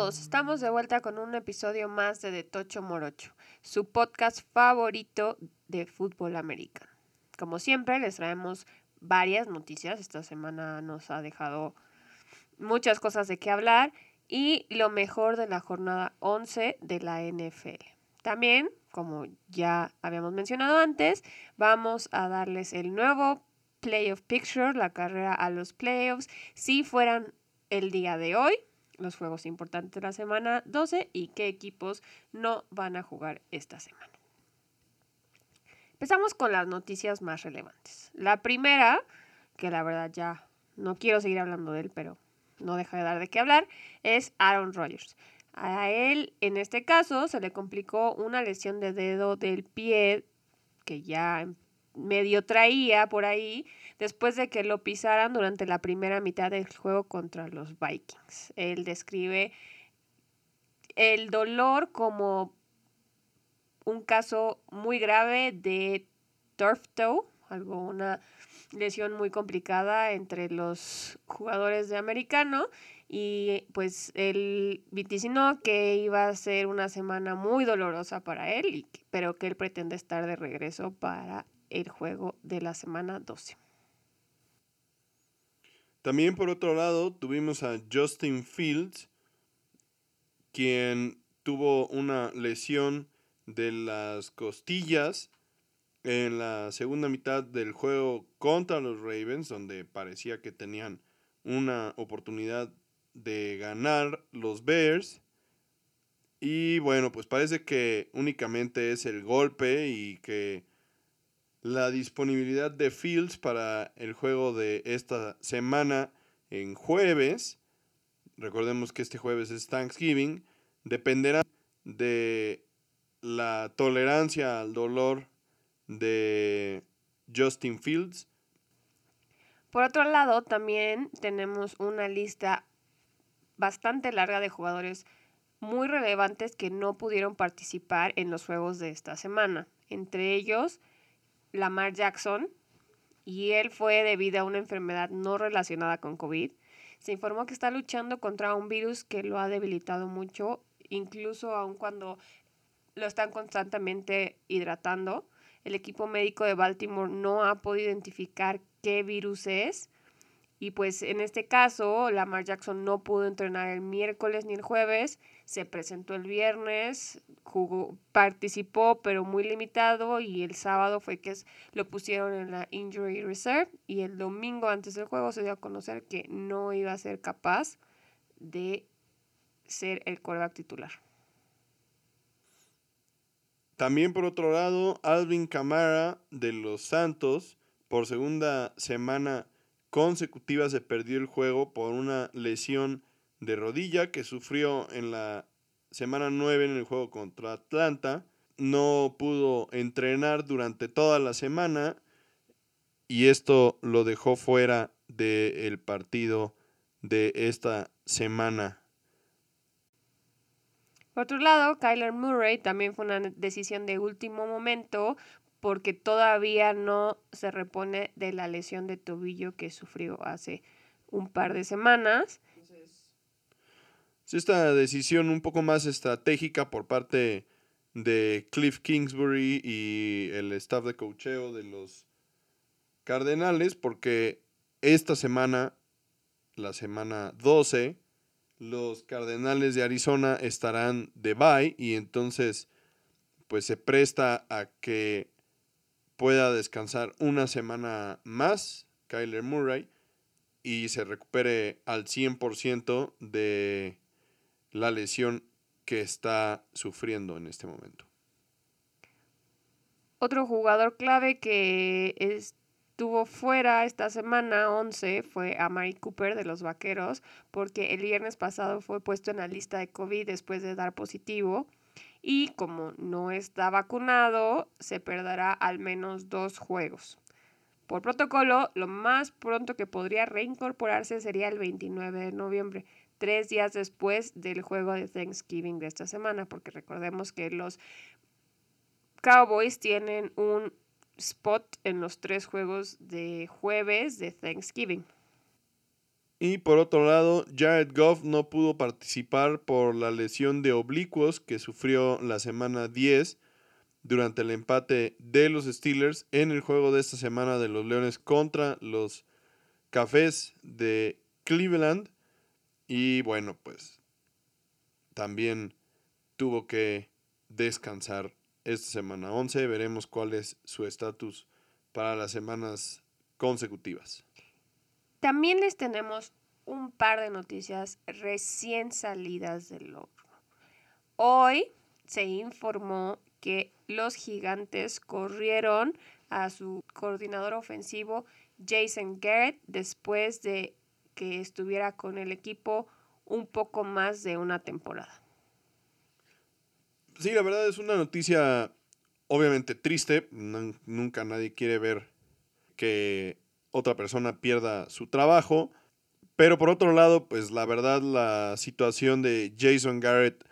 todos? Estamos de vuelta con un episodio más de De Tocho Morocho, su podcast favorito de fútbol americano. Como siempre, les traemos varias noticias. Esta semana nos ha dejado muchas cosas de qué hablar y lo mejor de la jornada 11 de la NFL. También, como ya habíamos mencionado antes, vamos a darles el nuevo Playoff Picture, la carrera a los playoffs, si fueran el día de hoy, los juegos importantes de la semana 12 y qué equipos no van a jugar esta semana. Empezamos con las noticias más relevantes. La primera, que la verdad ya no quiero seguir hablando de él, pero no deja de dar de qué hablar, es Aaron Rodgers. A él, en este caso, se le complicó una lesión de dedo del pie que ya medio traía por ahí después de que lo pisaran durante la primera mitad del juego contra los Vikings. Él describe el dolor como un caso muy grave de turf toe, algo una lesión muy complicada entre los jugadores de americano y pues él vaticinó que iba a ser una semana muy dolorosa para él, pero que él pretende estar de regreso para el juego de la semana 12. También por otro lado tuvimos a Justin Fields, quien tuvo una lesión de las costillas en la segunda mitad del juego contra los Ravens, donde parecía que tenían una oportunidad de ganar los Bears. Y bueno, pues parece que únicamente es el golpe y que la disponibilidad de Fields para el juego de esta semana en jueves, recordemos que este jueves es Thanksgiving, dependerá de la tolerancia al dolor de Justin Fields. Por otro lado, también tenemos una lista bastante larga de jugadores muy relevantes que no pudieron participar en los juegos de esta semana. Entre ellos, Lamar Jackson, y él fue debido a una enfermedad no relacionada con COVID. Se informó que está luchando contra un virus que lo ha debilitado mucho, incluso aun cuando lo están constantemente hidratando. El equipo médico de Baltimore no ha podido identificar qué virus es. Y pues en este caso, Lamar Jackson no pudo entrenar el miércoles ni el jueves, se presentó el viernes, jugó, participó pero muy limitado y el sábado fue que lo pusieron en la Injury Reserve y el domingo antes del juego se dio a conocer que no iba a ser capaz de ser el coreback titular. También por otro lado, Alvin Camara de los Santos por segunda semana consecutiva se perdió el juego por una lesión de rodilla que sufrió en la semana 9 en el juego contra Atlanta. No pudo entrenar durante toda la semana y esto lo dejó fuera del partido de esta semana por otro lado, Kyler Murray también fue una decisión de último momento porque todavía no se repone de la lesión de tobillo que sufrió hace un par de semanas. Es esta decisión un poco más estratégica por parte de Cliff Kingsbury y el staff de cocheo de los Cardenales, porque esta semana, la semana 12, los Cardenales de Arizona estarán de bye y entonces pues se presta a que pueda descansar una semana más Kyler Murray y se recupere al 100% de la lesión que está sufriendo en este momento. Otro jugador clave que es, estuvo fuera esta semana 11 fue a Mary Cooper de los Vaqueros porque el viernes pasado fue puesto en la lista de COVID después de dar positivo y como no está vacunado se perderá al menos dos juegos. Por protocolo, lo más pronto que podría reincorporarse sería el 29 de noviembre, tres días después del juego de Thanksgiving de esta semana, porque recordemos que los Cowboys tienen un spot en los tres juegos de jueves de Thanksgiving. Y por otro lado, Jared Goff no pudo participar por la lesión de oblicuos que sufrió la semana 10 durante el empate de los Steelers en el juego de esta semana de los Leones contra los Cafés de Cleveland. Y bueno, pues también tuvo que descansar esta semana 11. Veremos cuál es su estatus para las semanas consecutivas. También les tenemos un par de noticias recién salidas del horno. Hoy se informó que los gigantes corrieron a su coordinador ofensivo Jason Garrett después de que estuviera con el equipo un poco más de una temporada. Sí, la verdad es una noticia obviamente triste. nunca nadie quiere ver que otra persona pierda su trabajo. Pero por otro lado, pues la verdad la situación de Jason Garrett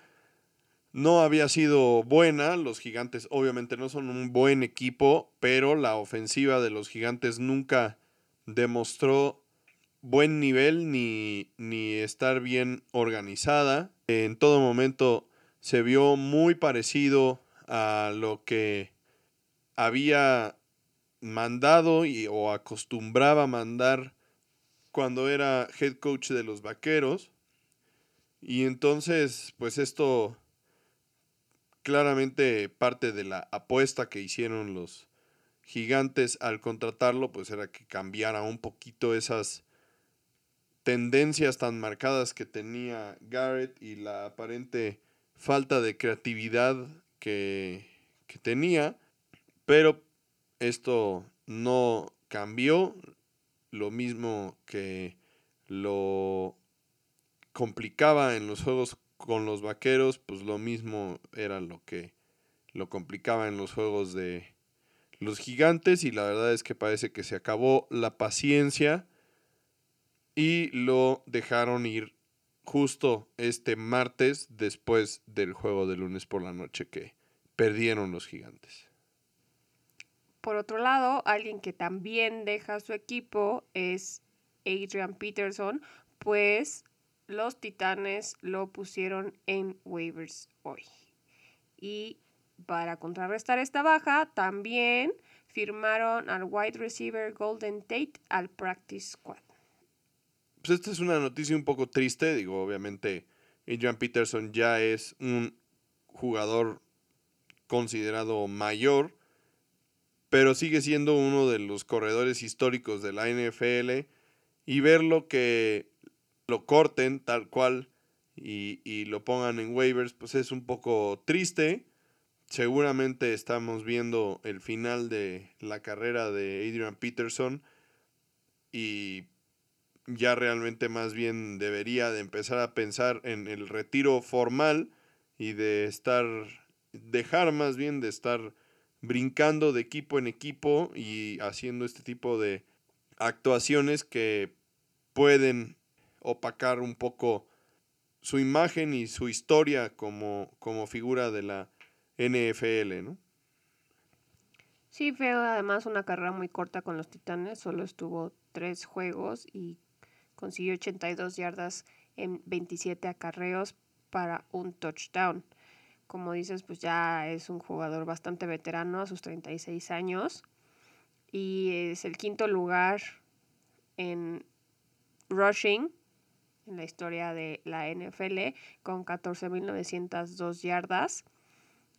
no había sido buena. Los gigantes obviamente no son un buen equipo, pero la ofensiva de los gigantes nunca demostró buen nivel ni, ni estar bien organizada. En todo momento se vio muy parecido a lo que había mandado y, o acostumbraba mandar cuando era head coach de los Vaqueros. Y entonces, pues esto claramente parte de la apuesta que hicieron los gigantes al contratarlo, pues era que cambiara un poquito esas tendencias tan marcadas que tenía Garrett y la aparente falta de creatividad que, que tenía. Pero esto no cambió, lo mismo que lo complicaba en los juegos con los vaqueros, pues lo mismo era lo que lo complicaba en los juegos de los gigantes y la verdad es que parece que se acabó la paciencia y lo dejaron ir justo este martes después del juego de lunes por la noche que perdieron los gigantes. Por otro lado, alguien que también deja su equipo es Adrian Peterson, pues los Titanes lo pusieron en waivers hoy. Y para contrarrestar esta baja, también firmaron al wide receiver Golden Tate al practice squad. Pues esta es una noticia un poco triste, digo, obviamente Adrian Peterson ya es un jugador considerado mayor, pero sigue siendo uno de los corredores históricos de la NFL y verlo que lo corten tal cual y, lo pongan en waivers, pues es un poco triste. Seguramente estamos viendo el final de la carrera de Adrian Peterson y ya realmente más bien debería de empezar a pensar en el retiro formal y de estar, dejar más bien de estar brincando de equipo en equipo y haciendo este tipo de actuaciones que pueden opacar un poco su imagen y su historia como, como figura de la NFL, ¿no? Sí, fue además una carrera muy corta con los Titanes, solo estuvo tres juegos y consiguió 82 yardas en 27 acarreos para un touchdown como dices, pues ya es un jugador bastante veterano a sus 36 años y es el quinto lugar en rushing en la historia de la NFL con 14.902 yardas.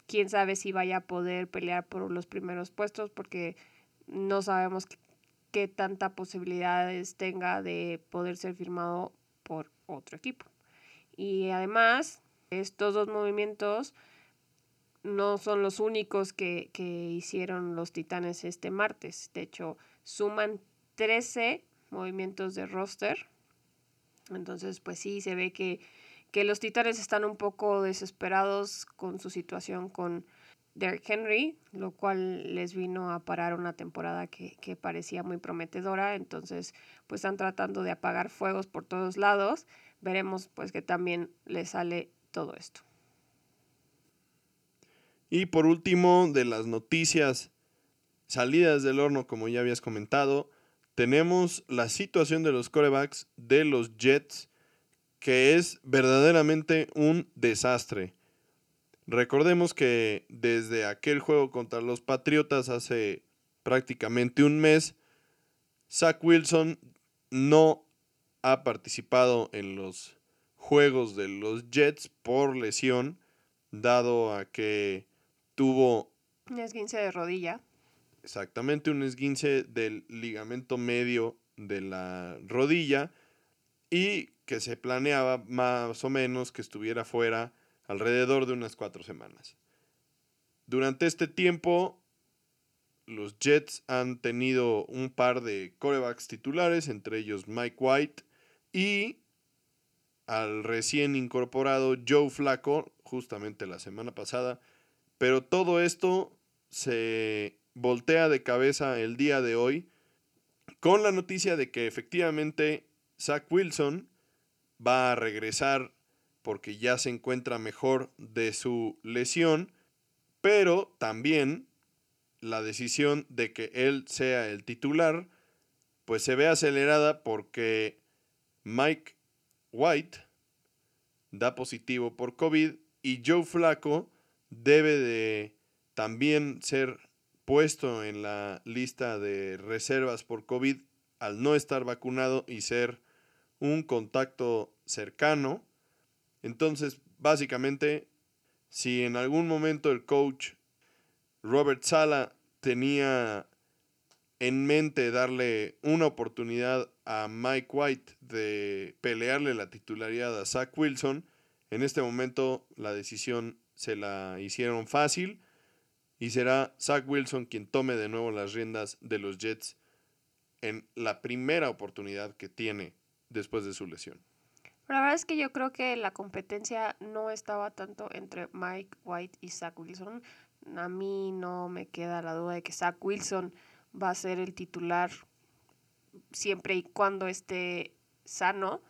Quién sabe si vaya a poder pelear por los primeros puestos porque no sabemos qué tanta posibilidades tenga de poder ser firmado por otro equipo. Y además, estos dos movimientos no son los únicos que, hicieron los Titanes este martes. De hecho, suman 13 movimientos de roster. Entonces, pues sí, se ve que, los Titanes están un poco desesperados con su situación con Derrick Henry, lo cual les vino a parar una temporada que, que parecía muy prometedora. Entonces, pues están tratando de apagar fuegos por todos lados. Veremos pues que también les sale todo esto. Y por último, de las noticias salidas del horno, como ya habías comentado, tenemos la situación de los corebacks de los Jets, que es verdaderamente un desastre. Recordemos que desde aquel juego contra los Patriotas hace prácticamente un mes, Zach Wilson no ha participado en los juegos de los Jets por lesión, dado a que tuvo... Un esguince de rodilla. Exactamente, un esguince del ligamento medio de la rodilla y que se planeaba más o menos que estuviera fuera alrededor de unas cuatro semanas. Durante este tiempo, los Jets han tenido un par de corebacks titulares, entre ellos Mike White y al recién incorporado Joe Flacco, justamente la semana pasada. Pero todo esto se voltea de cabeza el día de hoy con la noticia de que efectivamente Zach Wilson va a regresar porque ya se encuentra mejor de su lesión, pero también la decisión de que él sea el titular, pues se ve acelerada porque Mike White da positivo por COVID y Joe Flaco debe de también ser puesto en la lista de reservas por COVID al no estar vacunado y ser un contacto cercano. Entonces, básicamente, si en algún momento el coach Robert Sala tenía en mente darle una oportunidad a Mike White de pelearle la titularidad a Zach Wilson, en este momento la decisión se la hicieron fácil y será Zach Wilson quien tome de nuevo las riendas de los Jets en la primera oportunidad que tiene después de su lesión. La verdad es que yo creo que la competencia no estaba tanto entre Mike White y Zach Wilson. A mí no me queda la duda de que Zach Wilson va a ser el titular siempre y cuando esté sano.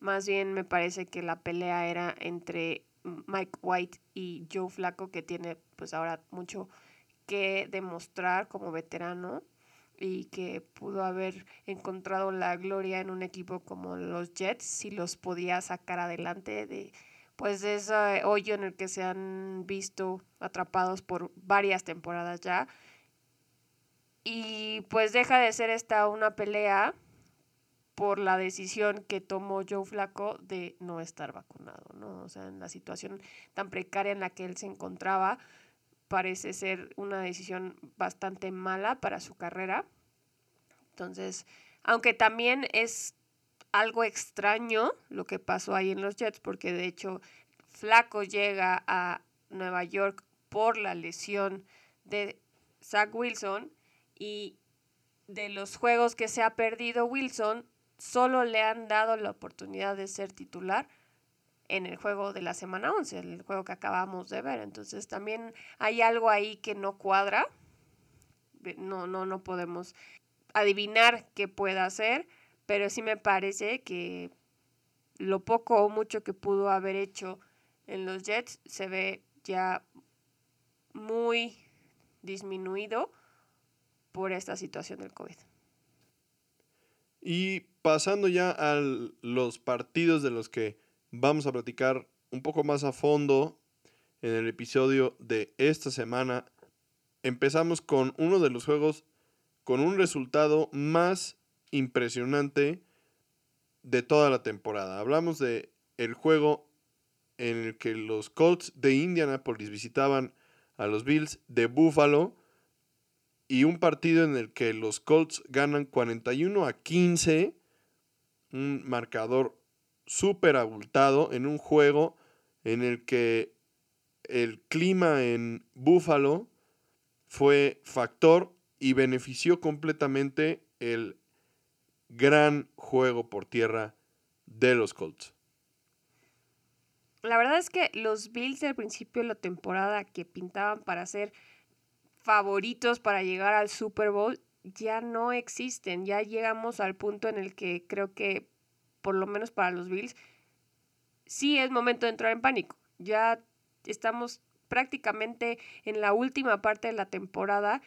Más bien me parece que la pelea era entre Mike White y Joe Flaco, que tiene pues ahora mucho que demostrar como veterano y que pudo haber encontrado la gloria en un equipo como los Jets si los podía sacar adelante de pues de ese hoyo en el que se han visto atrapados por varias temporadas ya y pues deja de ser esta una pelea por la decisión que tomó Joe Flaco de no estar vacunado, ¿no? O sea, en la situación tan precaria en la que él se encontraba, parece ser una decisión bastante mala para su carrera. Entonces, aunque también es algo extraño lo que pasó ahí en los Jets, porque de hecho Flaco llega a Nueva York por la lesión de Zach Wilson y de los juegos que se ha perdido Wilson, solo le han dado la oportunidad de ser titular en el juego de la semana 11, el juego que acabamos de ver. Entonces también hay algo ahí que no cuadra. No, no, no podemos adivinar qué pueda hacer, pero sí me parece que lo poco o mucho que pudo haber hecho en los Jets se ve ya muy disminuido por esta situación del COVID. Y pasando ya a los partidos de los que vamos a platicar un poco más a fondo en el episodio de esta semana, empezamos con uno de los juegos con un resultado más impresionante de toda la temporada. Hablamos de el juego en el que los Colts de Indianapolis visitaban a los Bills de Buffalo y un partido en el que los Colts ganan 41 a 15, un marcador súper abultado en un juego en el que el clima en Buffalo fue factor y benefició completamente el gran juego por tierra de los Colts. La verdad es que los Bills al principio de la temporada que pintaban para ser favoritos para llegar al Super Bowl ya no existen. Ya llegamos al punto en el que creo que, por lo menos para los Bills, sí es momento de entrar en pánico. Ya estamos prácticamente en la última parte de la temporada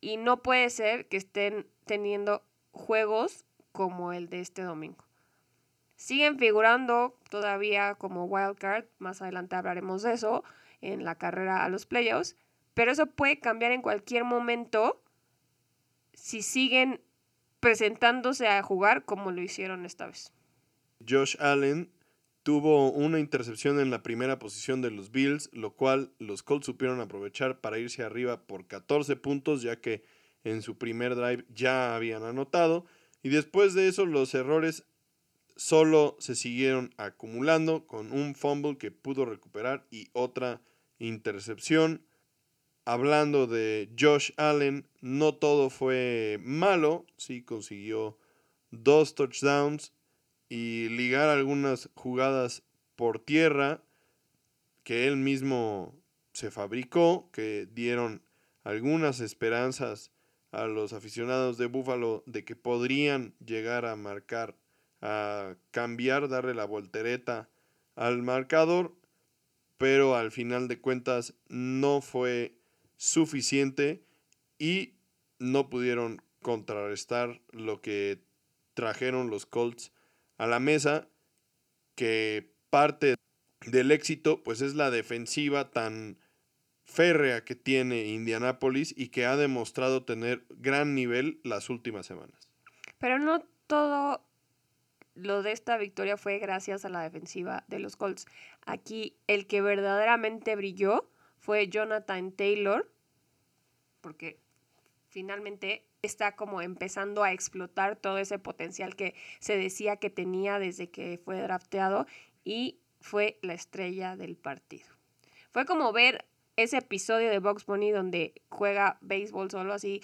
y no puede ser que estén teniendo juegos como el de este domingo. Siguen figurando todavía como wildcard, más adelante hablaremos de eso en la carrera a los playoffs, pero eso puede cambiar en cualquier momento si siguen presentándose a jugar como lo hicieron esta vez. Josh Allen tuvo una intercepción en la primera posición de los Bills, lo cual los Colts supieron aprovechar para irse arriba por 14 puntos, ya que en su primer drive ya habían anotado. Y después de eso los errores solo se siguieron acumulando con un fumble que pudo recuperar y otra intercepción. Hablando de Josh Allen, no todo fue malo, sí consiguió dos touchdowns y ligar algunas jugadas por tierra que él mismo se fabricó, que dieron algunas esperanzas a los aficionados de Buffalo de que podrían llegar a marcar, a cambiar, darle la voltereta al marcador, pero al final de cuentas no fue suficiente y no pudieron contrarrestar lo que trajeron los Colts a la mesa, que parte del éxito pues es la defensiva tan férrea que tiene Indianapolis y que ha demostrado tener gran nivel las últimas semanas. Pero no todo lo de esta victoria fue gracias a la defensiva de los Colts. Aquí el que verdaderamente brilló fue Jonathan Taylor, porque finalmente está como empezando a explotar todo ese potencial que se decía que tenía desde que fue drafteado y fue la estrella del partido. Fue como ver ese episodio de Box Bunny donde juega béisbol solo así.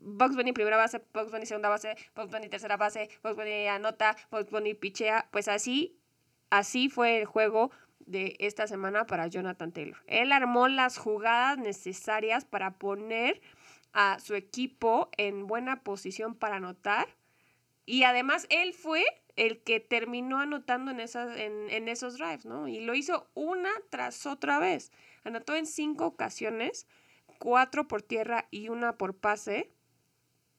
Box Bunny primera base, Box Bunny segunda base, Box Bunny tercera base, Box Bunny anota, Box Bunny pichea. Pues así, así fue el juego de esta semana para Jonathan Taylor. Él armó las jugadas necesarias para poner a su equipo en buena posición para anotar. Y además él fue el que terminó anotando en, esas, en, en, esos drives, ¿no? Y lo hizo una tras otra vez. Anotó en cinco ocasiones, cuatro por tierra y una por pase,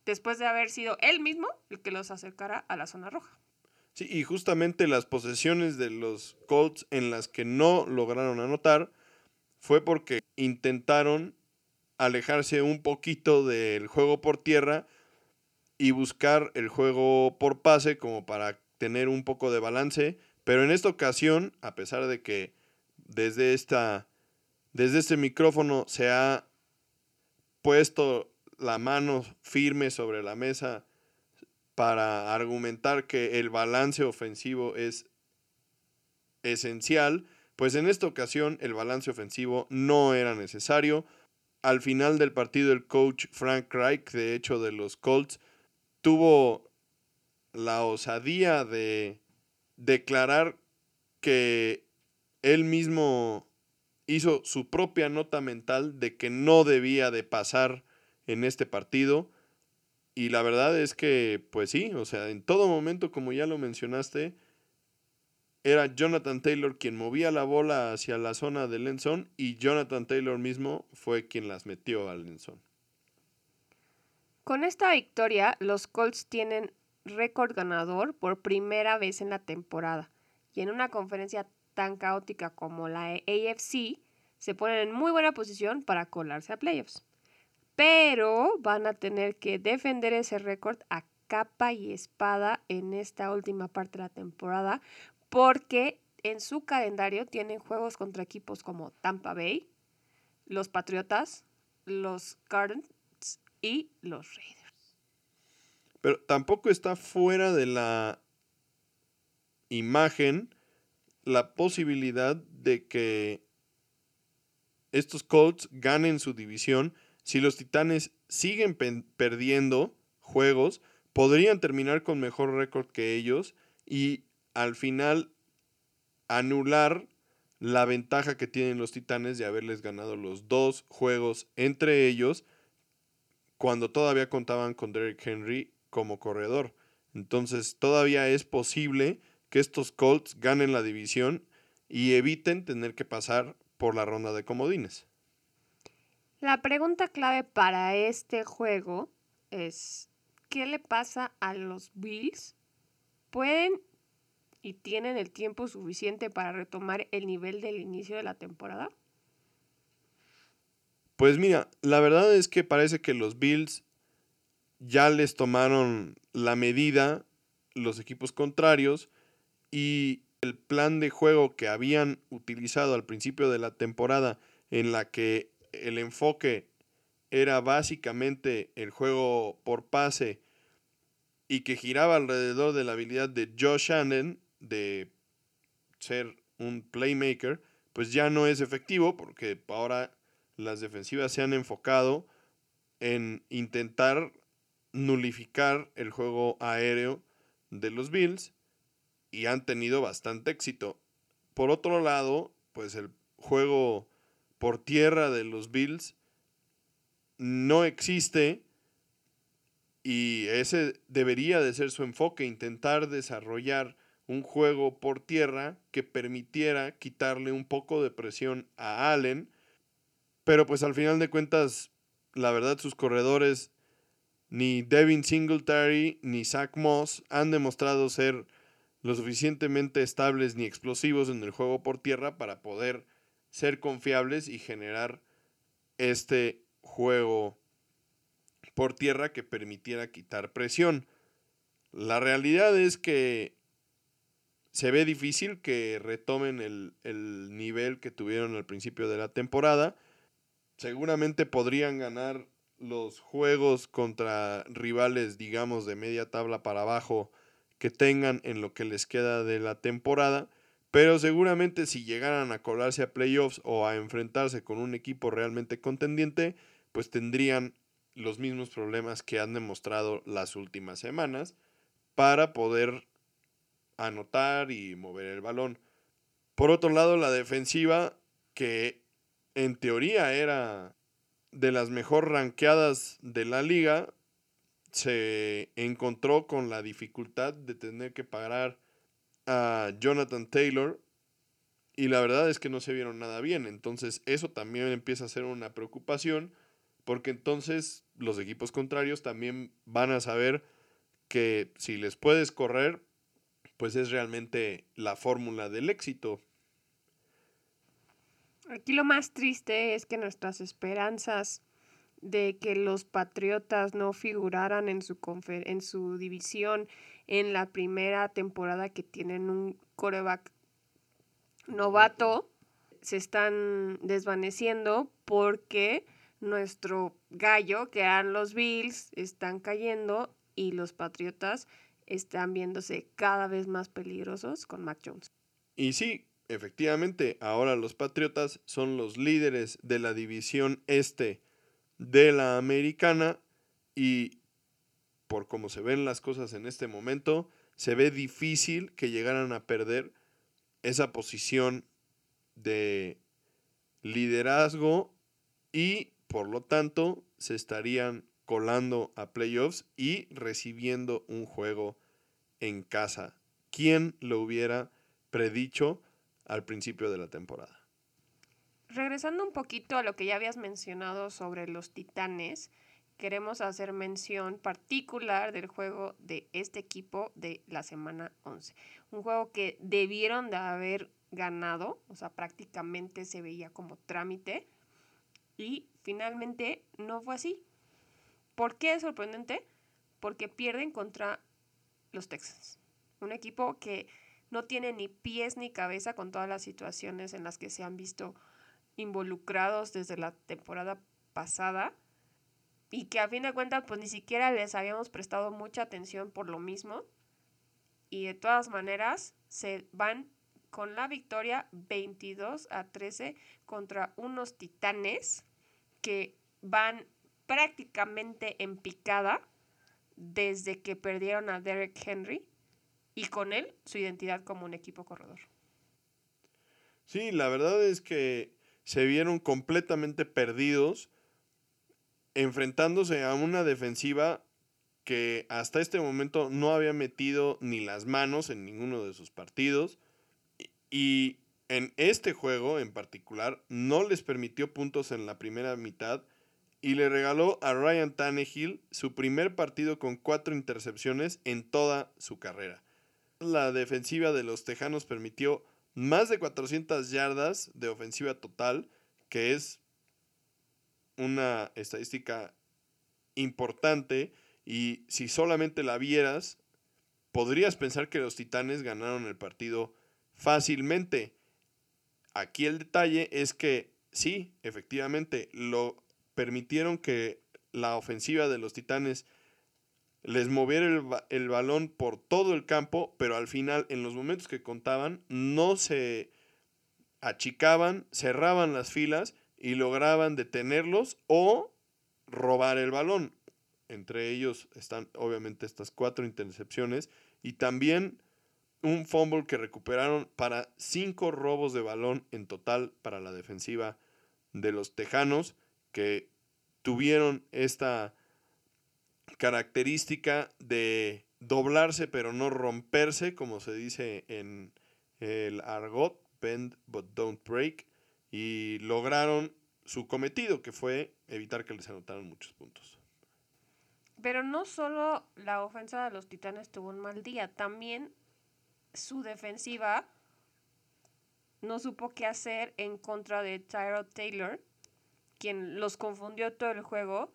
después de haber sido él mismo el que los acercara a la zona roja. Sí, y justamente las posesiones de los Colts en las que no lograron anotar fue porque intentaron alejarse un poquito del juego por tierra y buscar el juego por pase como para tener un poco de balance. Pero en esta ocasión, a pesar de que desde esta desde este micrófono se ha puesto la mano firme sobre la mesa para argumentar que el balance ofensivo es esencial, pues en esta ocasión el balance ofensivo no era necesario. Al final del partido el coach Frank Reich, de hecho de los Colts, tuvo la osadía de declarar que él mismo hizo su propia nota mental de que no debía de pasar en este partido. Y la verdad es que, pues sí, o sea, en todo momento, como ya lo mencionaste, era Jonathan Taylor quien movía la bola hacia la zona del Lenzón y Jonathan Taylor mismo fue quien las metió al Lenzón. Con esta victoria, los Colts tienen récord ganador por primera vez en la temporada y en una conferencia tan caótica como la AFC, se ponen en muy buena posición para colarse a playoffs. Pero van a tener que defender ese récord a capa y espada en esta última parte de la temporada porque en su calendario tienen juegos contra equipos como Tampa Bay, los Patriotas, los Cardinals y los Raiders. Pero tampoco está fuera de la imagen la posibilidad de que estos Colts ganen su división. Si los Titanes siguen perdiendo juegos, podrían terminar con mejor récord que ellos y al final anular la ventaja que tienen los Titanes de haberles ganado los dos juegos entre ellos cuando todavía contaban con Derrick Henry como corredor. Entonces todavía es posible que estos Colts ganen la división y eviten tener que pasar por la ronda de comodines. La pregunta clave para este juego es qué le pasa a los Bills. ¿Pueden y tienen el tiempo suficiente para retomar el nivel del inicio de la temporada? Pues mira, la verdad es que parece que los Bills ya les tomaron la medida los equipos contrarios y el plan de juego que habían utilizado al principio de la temporada en la que el enfoque era básicamente el juego por pase y que giraba alrededor de la habilidad de Josh Allen de ser un playmaker, pues ya no es efectivo porque ahora las defensivas se han enfocado en intentar nulificar el juego aéreo de los Bills y han tenido bastante éxito. Por otro lado, pues el juego por tierra de los Bills no existe y ese debería de ser su enfoque, intentar desarrollar un juego por tierra que permitiera quitarle un poco de presión a Allen, pero pues al final de cuentas, la verdad sus corredores, ni Devin Singletary ni Zach Moss han demostrado ser lo suficientemente estables ni explosivos en el juego por tierra para poder ser confiables y generar este juego por tierra que permitiera quitar presión. La realidad es que se ve difícil que retomen el, el, nivel que tuvieron al principio de la temporada. Seguramente podrían ganar los juegos contra rivales, digamos, de media tabla para abajo que tengan en lo que les queda de la temporada. Pero seguramente si llegaran a colarse a playoffs o a enfrentarse con un equipo realmente contendiente, pues tendrían los mismos problemas que han demostrado las últimas semanas para poder anotar y mover el balón. Por otro lado, la defensiva, que en teoría era de las mejor ranqueadas de la liga, se encontró con la dificultad de tener que parar a Jonathan Taylor y la verdad es que no se vieron nada bien. Entonces eso también empieza a ser una preocupación porque entonces los equipos contrarios también van a saber que si les puedes correr, pues es realmente la fórmula del éxito. Aquí lo más triste es que nuestras esperanzas de que los Patriotas no figuraran en su, en su división en la primera temporada que tienen un coreback novato se están desvaneciendo porque nuestro gallo, que eran los Bills, están cayendo y los Patriotas están viéndose cada vez más peligrosos con Mac Jones. Y sí, efectivamente, ahora los Patriotas son los líderes de la división este de la americana y por cómo se ven las cosas en este momento, se ve difícil que llegaran a perder esa posición de liderazgo y por lo tanto se estarían colando a playoffs y recibiendo un juego en casa. ¿Quién lo hubiera predicho al principio de la temporada? Regresando un poquito a lo que ya habías mencionado sobre los titanes, queremos hacer mención particular del juego de este equipo de la semana 11. Un juego que debieron de haber ganado, o sea, prácticamente se veía como trámite y finalmente no fue así. ¿Por qué es sorprendente? Porque pierden contra los Texans, un equipo que no tiene ni pies ni cabeza con todas las situaciones en las que se han visto involucrados desde la temporada pasada y que a fin de cuentas pues ni siquiera les habíamos prestado mucha atención por lo mismo. Y de todas maneras se van con la victoria 22 a 13 contra unos titanes que van prácticamente en picada desde que perdieron a Derek Henry y con él su identidad como un equipo corredor. Sí, la verdad es que se vieron completamente perdidos enfrentándose a una defensiva que hasta este momento no había metido ni las manos en ninguno de sus partidos y en este juego en particular no les permitió puntos en la primera mitad y le regaló a Ryan Tannehill su primer partido con cuatro intercepciones en toda su carrera. La defensiva de los Tejanos permitió más de 400 yardas de ofensiva total, que es una estadística importante y si solamente la vieras, podrías pensar que los Titanes ganaron el partido fácilmente. Aquí el detalle es que sí, efectivamente, lo permitieron que la ofensiva de los Titanes les moviera el, balón por todo el campo, pero al final, en los momentos que contaban, no se achicaban, cerraban las filas y lograban detenerlos o robar el balón. Entre ellos están obviamente estas cuatro intercepciones y también un fumble que recuperaron para cinco robos de balón en total para la defensiva de los Tejanos que tuvieron esta característica de doblarse pero no romperse, como se dice en el argot, bend but don't break, y lograron su cometido, que fue evitar que les anotaran muchos puntos. Pero no solo la ofensa de los Titanes tuvo un mal día, también su defensiva no supo qué hacer en contra de Tyrod Taylor, quien los confundió todo el juego.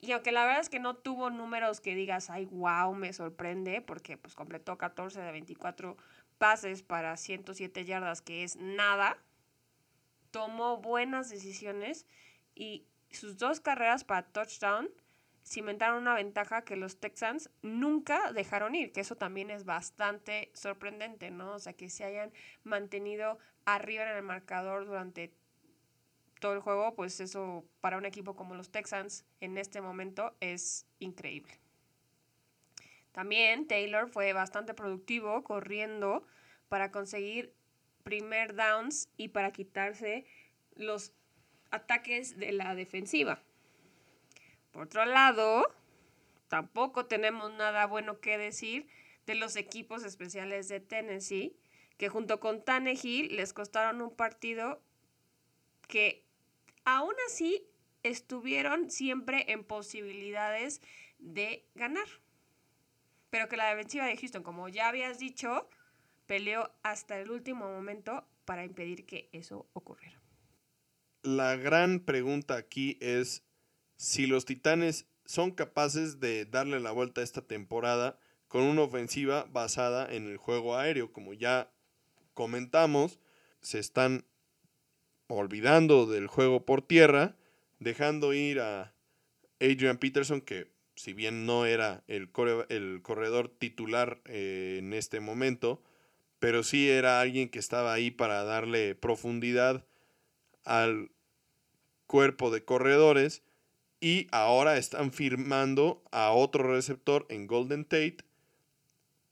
Y aunque la verdad es que no tuvo números que digas, ay, wow, me sorprende, porque pues completó 14 de 24 pases para 107 yardas, que es nada, tomó buenas decisiones y sus dos carreras para touchdown cimentaron una ventaja que los Texans nunca dejaron ir, que eso también es bastante sorprendente, ¿no? O sea, que se hayan mantenido arriba en el marcador durante todo el juego, pues eso para un equipo como los Texans en este momento es increíble. También Taylor fue bastante productivo corriendo para conseguir primer downs y para quitarse los ataques de la defensiva. Por otro lado, tampoco tenemos nada bueno que decir de los equipos especiales de Tennessee, que junto con Tannehill les costaron un partido que aún así estuvieron siempre en posibilidades de ganar. Pero que la defensiva de Houston, como ya habías dicho, peleó hasta el último momento para impedir que eso ocurriera. La gran pregunta aquí es si los Titanes son capaces de darle la vuelta a esta temporada con una ofensiva basada en el juego aéreo. Como ya comentamos, se están olvidando del juego por tierra, dejando ir a Adrian Peterson, que si bien no era el, el corredor titular eh, en este momento, pero sí era alguien que estaba ahí para darle profundidad al cuerpo de corredores y ahora están firmando a otro receptor en Golden Tate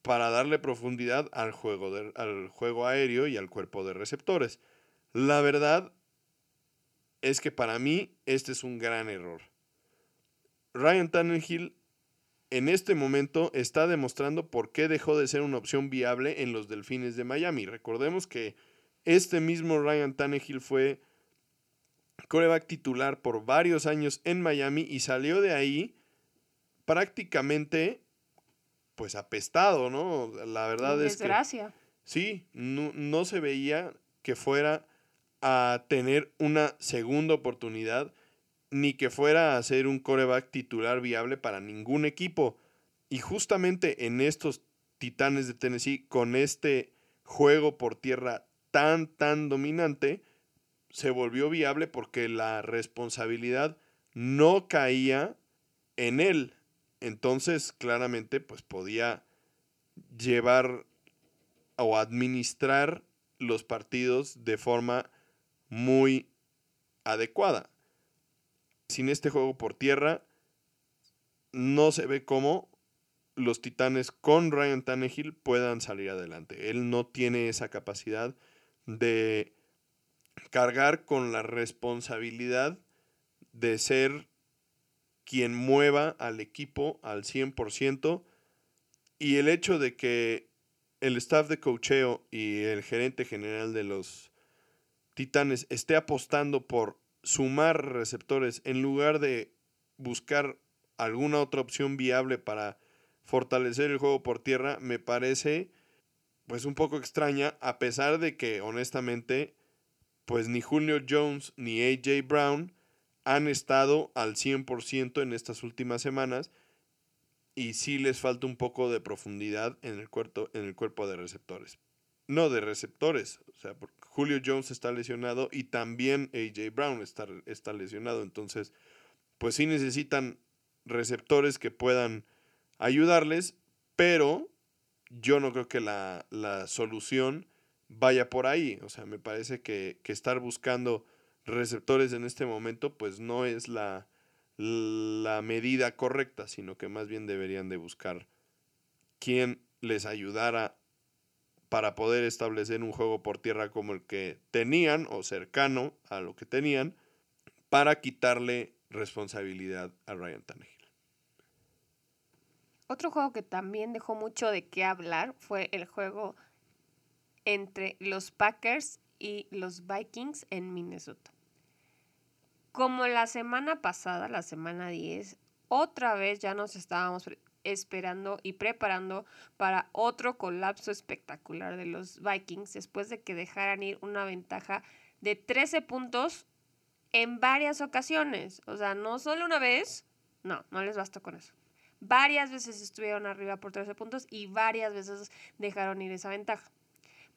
para darle profundidad al juego, al juego aéreo y al cuerpo de receptores. La verdad es que para mí este es un gran error. Ryan Tannehill en este momento está demostrando por qué dejó de ser una opción viable en los Delfines de Miami. Recordemos que este mismo Ryan Tannehill fue coreback titular por varios años en Miami y salió de ahí prácticamente pues apestado, ¿no? La verdad es que... Sí, no, no se veía que fuera a tener una segunda oportunidad ni que fuera a ser un coreback titular viable para ningún equipo. Y justamente en estos Titanes de Tennessee, con este juego por tierra tan, tan dominante, se volvió viable porque la responsabilidad no caía en él. Entonces, claramente, pues podía llevar o administrar los partidos de forma muy adecuada. Sin este juego por tierra, no se ve cómo los Titanes con Ryan Tannehill puedan salir adelante. Él no tiene esa capacidad de cargar con la responsabilidad de ser quien mueva al equipo al 100% y el hecho de que el staff de cocheo y el gerente general de los Titanes esté apostando por sumar receptores en lugar de buscar alguna otra opción viable para fortalecer el juego por tierra, me parece pues un poco extraña, a pesar de que honestamente, pues ni Julio Jones ni AJ Brown han estado al 100% en estas últimas semanas y sí les falta un poco de profundidad en el, cuerpo, en el cuerpo de receptores. No, de receptores. O sea, Julio Jones está lesionado y también AJ Brown está, está lesionado. Entonces, pues sí necesitan receptores que puedan ayudarles, pero yo no creo que la, solución vaya por ahí. O sea, me parece que, que, estar buscando receptores en este momento, pues no es la, la medida correcta, sino que más bien deberían de buscar quién les ayudara para poder establecer un juego por tierra como el que tenían o cercano a lo que tenían para quitarle responsabilidad a Ryan Tannehill. Otro juego que también dejó mucho de qué hablar fue el juego entre los Packers y los Vikings en Minnesota. Como la semana pasada, la semana 10, otra vez ya nos estábamos esperando y preparando para otro colapso espectacular de los Vikings después de que dejaran ir una ventaja de 13 puntos en varias ocasiones. O sea, no solo una vez, no, no les basta con eso. Varias veces estuvieron arriba por 13 puntos y varias veces dejaron ir esa ventaja.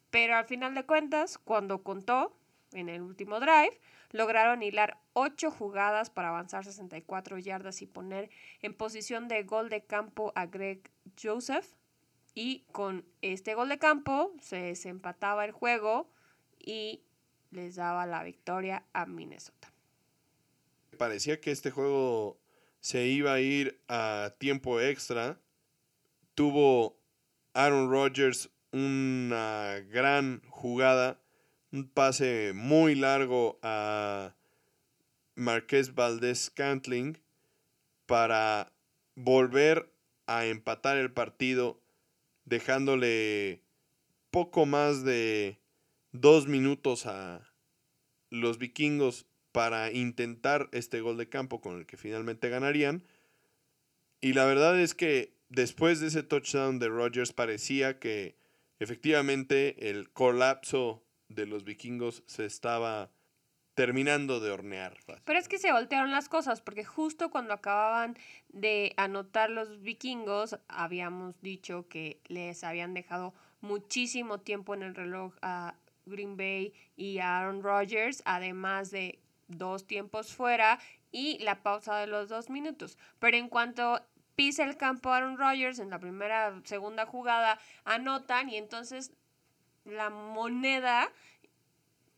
Pero al final de cuentas, cuando contó en el último drive, lograron hilar 8 jugadas para avanzar 64 yardas y poner en posición de gol de campo a Greg Joseph. Y con este gol de campo se desempataba el juego y les daba la victoria a Minnesota. Parecía que este juego se iba a ir a tiempo extra. Tuvo Aaron Rodgers una gran jugada, un pase muy largo a Marqués Valdés Cantling para volver a empatar el partido, dejándole poco más de dos minutos a los vikingos para intentar este gol de campo con el que finalmente ganarían. Y la verdad es que después de ese touchdown de Rodgers parecía que efectivamente el colapso de los vikingos se estaba terminando de hornear. Pero es que se voltearon las cosas, porque justo cuando acababan de anotar los vikingos, habíamos dicho que les habían dejado muchísimo tiempo en el reloj a Green Bay y a Aaron Rodgers, además de dos tiempos fuera y la pausa de los dos minutos. Pero en cuanto pisa el campo Aaron Rodgers en la primera, segunda jugada, anotan y entonces la moneda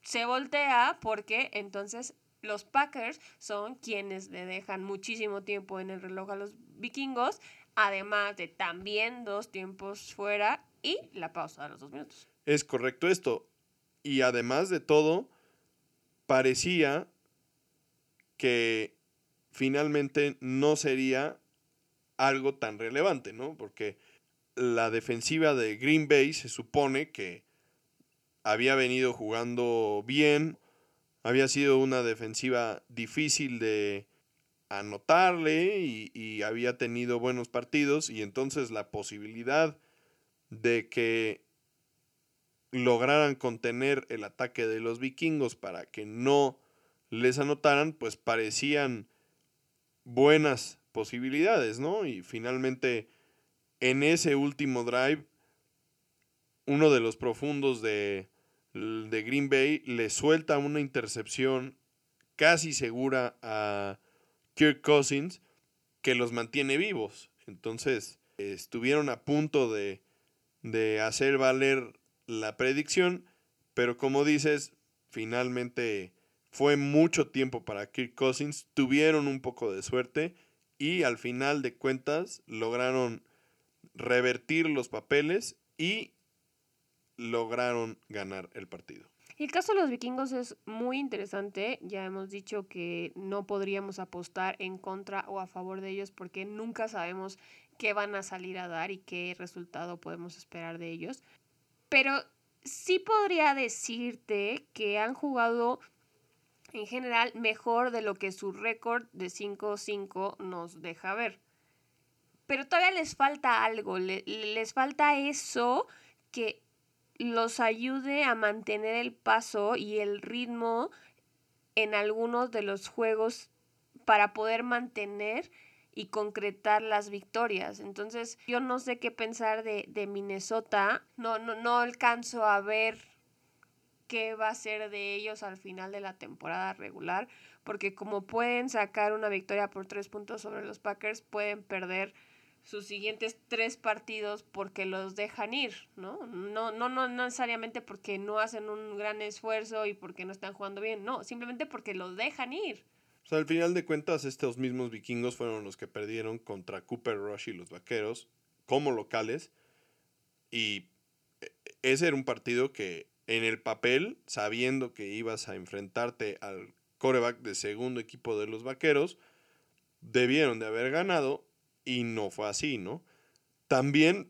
se voltea porque entonces los Packers son quienes le dejan muchísimo tiempo en el reloj a los vikingos, además de también dos tiempos fuera y la pausa de los dos minutos. Es correcto esto. Y además de todo, parecía que finalmente no sería algo tan relevante, ¿no? Porque la defensiva de Green Bay se supone que había venido jugando bien, había sido una defensiva difícil de anotarle y, y, había tenido buenos partidos y entonces la posibilidad de que lograran contener el ataque de los vikingos para que no les anotaran, pues parecían buenas posibilidades, ¿no? Y finalmente, en ese último drive, uno de los profundos de, de Green Bay le suelta una intercepción casi segura a Kirk Cousins que los mantiene vivos. Entonces, estuvieron a punto de, de hacer valer la predicción, pero como dices, finalmente fue mucho tiempo para Kirk Cousins, tuvieron un poco de suerte y al final de cuentas lograron revertir los papeles y lograron ganar el partido. El caso de los vikingos es muy interesante. Ya hemos dicho que no podríamos apostar en contra o a favor de ellos porque nunca sabemos qué van a salir a dar y qué resultado podemos esperar de ellos. Pero sí podría decirte que han jugado en general mejor de lo que su récord de 5-5 nos deja ver. Pero todavía les falta algo, les falta eso que los ayude a mantener el paso y el ritmo en algunos de los juegos para poder mantener y concretar las victorias. Entonces, yo no sé qué pensar de, de Minnesota. No, no, no alcanzo a ver qué va a ser de ellos al final de la temporada regular, porque como pueden sacar una victoria por tres puntos sobre los Packers, pueden perder sus siguientes tres partidos porque los dejan ir, ¿no? No, no, no necesariamente porque no hacen un gran esfuerzo y porque no están jugando bien, no, simplemente porque los dejan ir. O sea, al final de cuentas, estos mismos vikingos fueron los que perdieron contra Cooper Rush y los vaqueros como locales. Y e, ese era un partido que en el papel, sabiendo que ibas a enfrentarte al coreback de segundo equipo de los vaqueros, debieron de haber ganado y no fue así, ¿no? También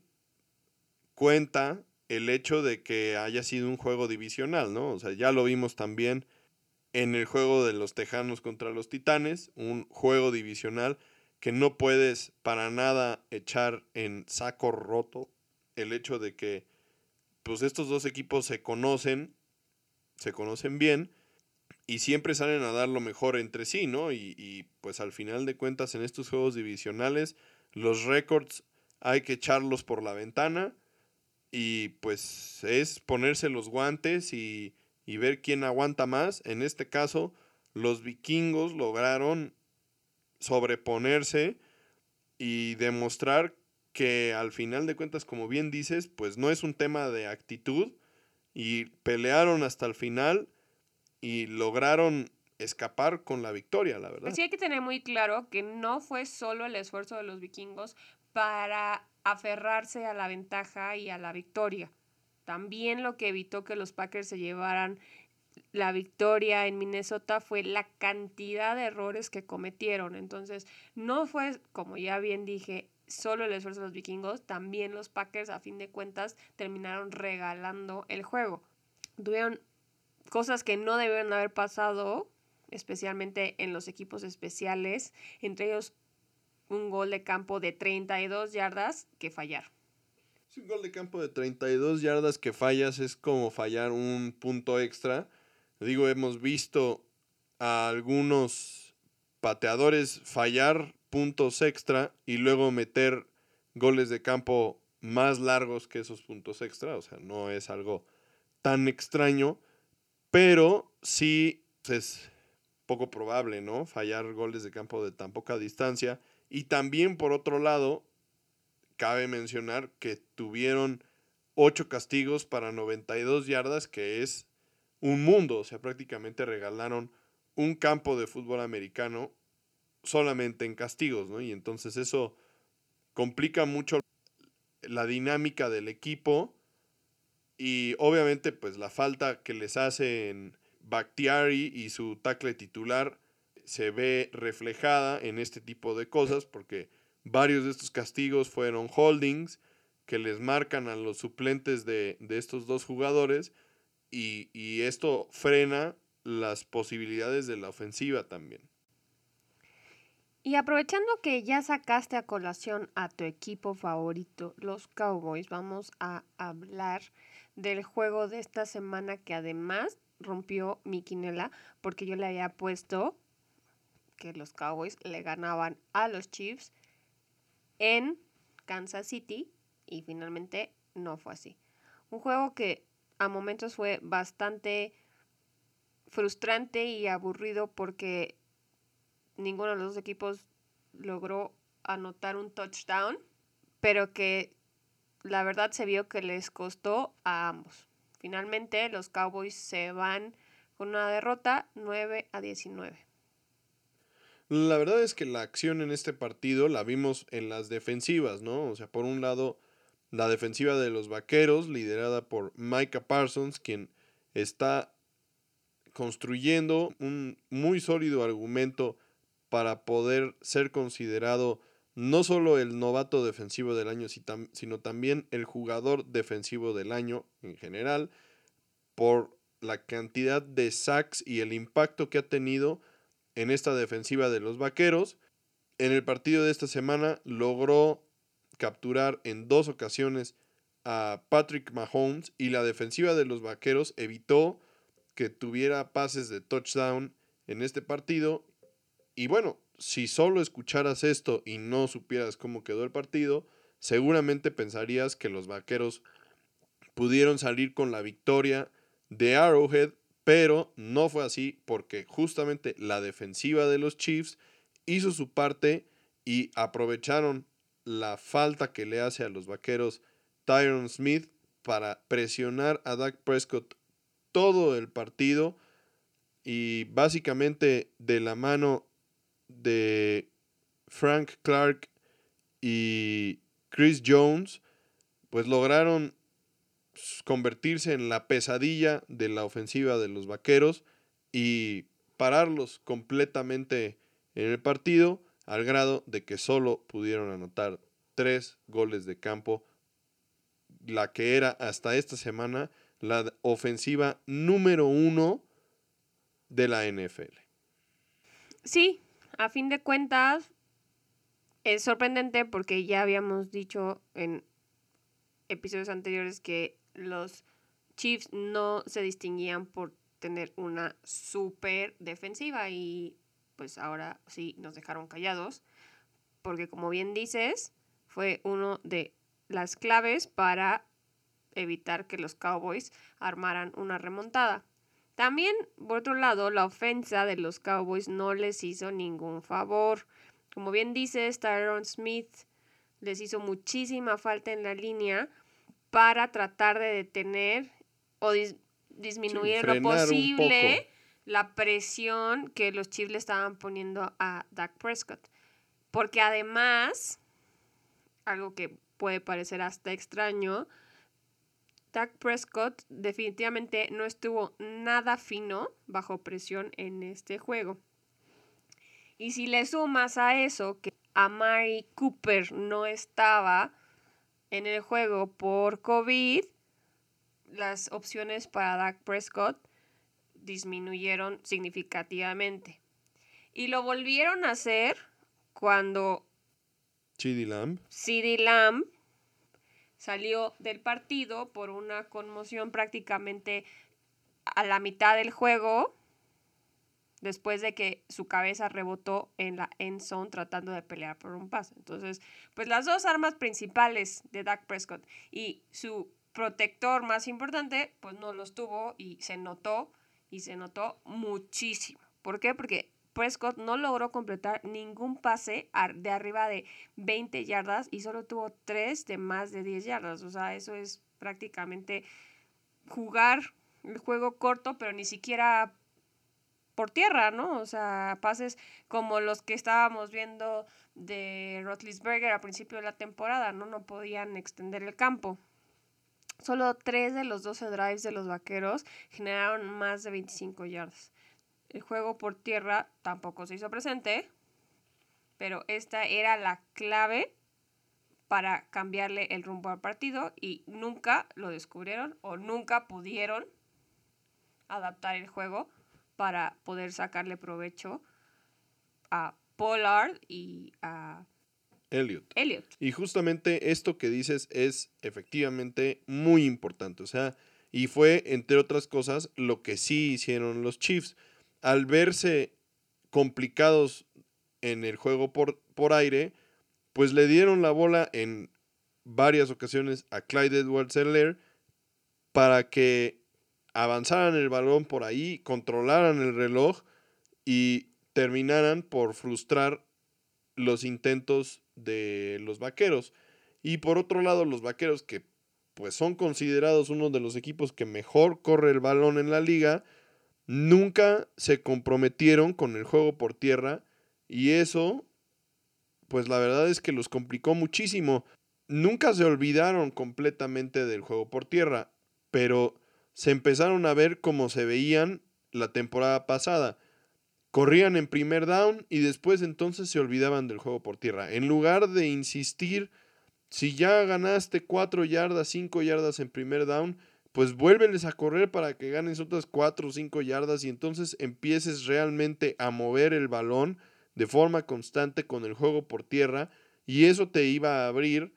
cuenta el hecho de que haya sido un juego divisional, ¿no? O sea, ya lo vimos también en el juego de los Tejanos contra los Titanes, un juego divisional que no puedes para nada echar en saco roto el hecho de que pues estos dos equipos se conocen, se conocen bien y siempre salen a dar lo mejor entre sí, ¿no? Y, pues al final de cuentas en estos juegos divisionales los récords hay que echarlos por la ventana y pues es ponerse los guantes y, y ver quién aguanta más. En este caso los vikingos lograron sobreponerse y demostrar que al final de cuentas, como bien dices, pues no es un tema de actitud y pelearon hasta el final y lograron escapar con la victoria, la verdad. Pues sí hay que tener muy claro que no fue solo el esfuerzo de los vikingos para aferrarse a la ventaja y a la victoria. También lo que evitó que los Packers se llevaran la victoria en Minnesota fue la cantidad de errores que cometieron. Entonces, no fue, como ya bien dije, solo el esfuerzo de los vikingos, también los Packers a fin de cuentas terminaron regalando el juego. Tuvieron cosas que no debieron haber pasado, especialmente en los equipos especiales, entre ellos un gol de campo de 32 yardas que fallar. un gol de campo de 32 yardas que fallas es como fallar un punto extra. Digo, hemos visto a algunos pateadores fallar puntos extra y luego meter goles de campo más largos que esos puntos extra. O sea, no es algo tan extraño, pero sí es poco probable, ¿no? Fallar goles de campo de tan poca distancia. Y también, por otro lado, cabe mencionar que tuvieron 8 castigos para 92 yardas, que es un mundo. O sea, prácticamente regalaron un campo de fútbol americano solamente en castigos, ¿no? Y entonces eso complica mucho la dinámica del equipo y obviamente pues la falta que les hace en Bakhtiari y su tackle titular se ve reflejada en este tipo de cosas porque varios de estos castigos fueron holdings que les marcan a los suplentes de, estos dos jugadores y, y esto frena las posibilidades de la ofensiva también. Y aprovechando que ya sacaste a colación a tu equipo favorito, los Cowboys, vamos a hablar del juego de esta semana que además rompió mi quinela porque yo le había puesto que los Cowboys le ganaban a los Chiefs en Kansas City y finalmente no fue así. Un juego que a momentos fue bastante frustrante y aburrido porque ninguno de los dos equipos logró anotar un touchdown, pero que la verdad se vio que les costó a ambos. Finalmente los Cowboys se van con una derrota 9 a 19. La verdad es que la acción en este partido la vimos en las defensivas, ¿no? O sea, por un lado, la defensiva de los Vaqueros, liderada por Micah Parsons, quien está construyendo un muy sólido argumento para poder ser considerado no solo el novato defensivo del año, sino también el jugador defensivo del año en general, por la cantidad de sacks y el impacto que ha tenido en esta defensiva de los Vaqueros. En el partido de esta semana logró capturar en dos ocasiones a Patrick Mahomes y la defensiva de los Vaqueros evitó que tuviera pases de touchdown en este partido. Y bueno, si solo escucharas esto y no supieras cómo quedó el partido, seguramente pensarías que los Vaqueros pudieron salir con la victoria de Arrowhead, pero no fue así porque justamente la defensiva de los Chiefs hizo su parte y aprovecharon la falta que le hace a los Vaqueros Tyron Smith para presionar a Dak Prescott todo el partido y básicamente de la mano de Frank Clark y Chris Jones, pues lograron convertirse en la pesadilla de la ofensiva de los Vaqueros y pararlos completamente en el partido al grado de que solo pudieron anotar tres goles de campo, la que era hasta esta semana la ofensiva número uno de la NFL. Sí, a fin de cuentas es sorprendente porque ya habíamos dicho en episodios anteriores que los Chiefs no se distinguían por tener una super defensiva y pues ahora sí nos dejaron callados porque como bien dices fue uno de las claves para evitar que los Cowboys armaran una remontada. También, por otro lado, la ofensa de los Cowboys no les hizo ningún favor. Como bien dices, Tyron Smith les hizo muchísima falta en la línea para tratar de detener o disminuir lo posible la presión que los Chiefs le estaban poniendo a Dak Prescott. Porque además, algo que puede parecer hasta extraño, Dak Prescott definitivamente no estuvo nada fino bajo presión en este juego. Y si le sumas a eso que Amari Cooper no estaba en el juego por COVID, las opciones para Dak Prescott disminuyeron significativamente. Y lo volvieron a hacer cuando CD Lamb. CD Lamb salió del partido por una conmoción prácticamente a la mitad del juego después de que su cabeza rebotó en la end zone tratando de pelear por un pase. Entonces, pues las dos armas principales de Dak Prescott y su protector más importante, pues no los tuvo y se notó y se notó muchísimo. ¿Por qué? Porque Prescott no logró completar ningún pase de arriba de 20 yardas y solo tuvo 3 de más de 10 yardas. O sea, eso es prácticamente jugar el juego corto, pero ni siquiera por tierra, ¿no? O sea, pases como los que estábamos viendo de Rotlisberger a principio de la temporada, ¿no? No podían extender el campo. Solo 3 de los 12 drives de los vaqueros generaron más de 25 yardas. El juego por tierra tampoco se hizo presente, pero esta era la clave para cambiarle el rumbo al partido y nunca lo descubrieron o nunca pudieron adaptar el juego para poder sacarle provecho a Pollard y a Elliot. Elliot. Y justamente esto que dices es efectivamente muy importante. O sea, y fue, entre otras cosas, lo que sí hicieron los Chiefs al verse complicados en el juego por, por aire, pues le dieron la bola en varias ocasiones a Clyde Edwards Seller para que avanzaran el balón por ahí, controlaran el reloj y terminaran por frustrar los intentos de los vaqueros. Y por otro lado, los vaqueros que pues son considerados uno de los equipos que mejor corre el balón en la liga, nunca se comprometieron con el juego por tierra y eso, pues la verdad es que los complicó muchísimo. Nunca se olvidaron completamente del juego por tierra, pero se empezaron a ver como se veían la temporada pasada. Corrían en primer down y después entonces se olvidaban del juego por tierra. En lugar de insistir, si ya ganaste 4 yardas, 5 yardas en primer down, pues vuélveles a correr para que ganes otras 4 o 5 yardas y entonces empieces realmente a mover el balón de forma constante con el juego por tierra y eso te iba a abrir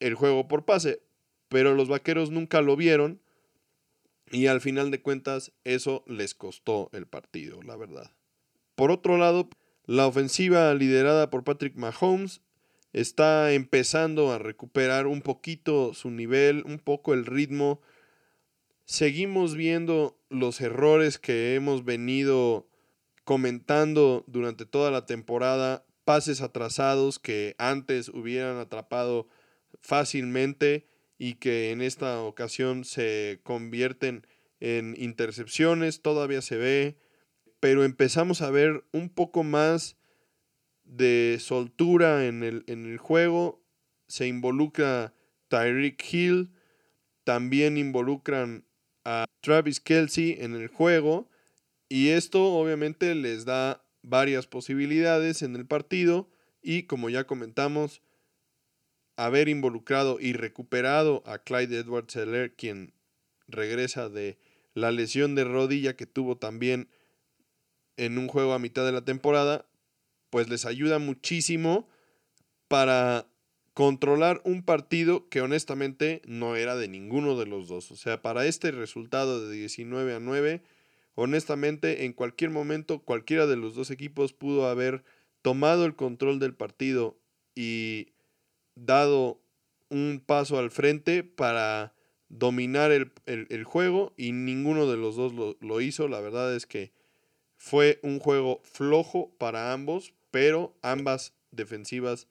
el juego por pase. Pero los vaqueros nunca lo vieron y al final de cuentas eso les costó el partido, la verdad. Por otro lado, la ofensiva liderada por Patrick Mahomes está empezando a recuperar un poquito su nivel, un poco el ritmo. Seguimos viendo los errores que hemos venido comentando durante toda la temporada, pases atrasados que antes hubieran atrapado fácilmente y que en esta ocasión se convierten en intercepciones, todavía se ve, pero empezamos a ver un poco más de soltura en el, en el juego, se involucra Tyreek Hill, también involucran a Travis Kelsey en el juego. Y esto obviamente les da varias posibilidades en el partido. Y como ya comentamos, haber involucrado y recuperado a Clyde Edwards Seller, quien regresa de la lesión de rodilla que tuvo también en un juego a mitad de la temporada, pues les ayuda muchísimo para controlar un partido que honestamente no era de ninguno de los dos. O sea, para este resultado de 19 a 9, honestamente en cualquier momento cualquiera de los dos equipos pudo haber tomado el control del partido y dado un paso al frente para dominar el, juego y ninguno de los dos lo, lo, hizo. La verdad es que fue un juego flojo para ambos, pero ambas defensivas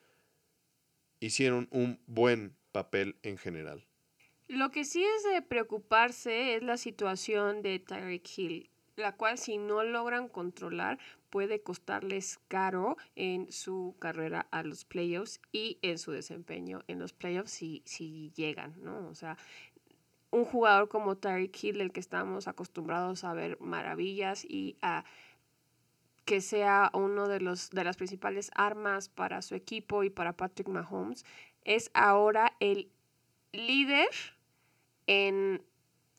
hicieron un buen papel en general. Lo que sí es de preocuparse es la situación de Tyreek Hill la cual si no logran controlar puede costarles caro en su carrera a los playoffs y en su desempeño en los playoffs si, si llegan, ¿no? O sea, un jugador como Tyreek Hill, el que estamos acostumbrados a ver maravillas y a que sea uno de, los, de las principales armas para su equipo y para Patrick Mahomes, es ahora el líder en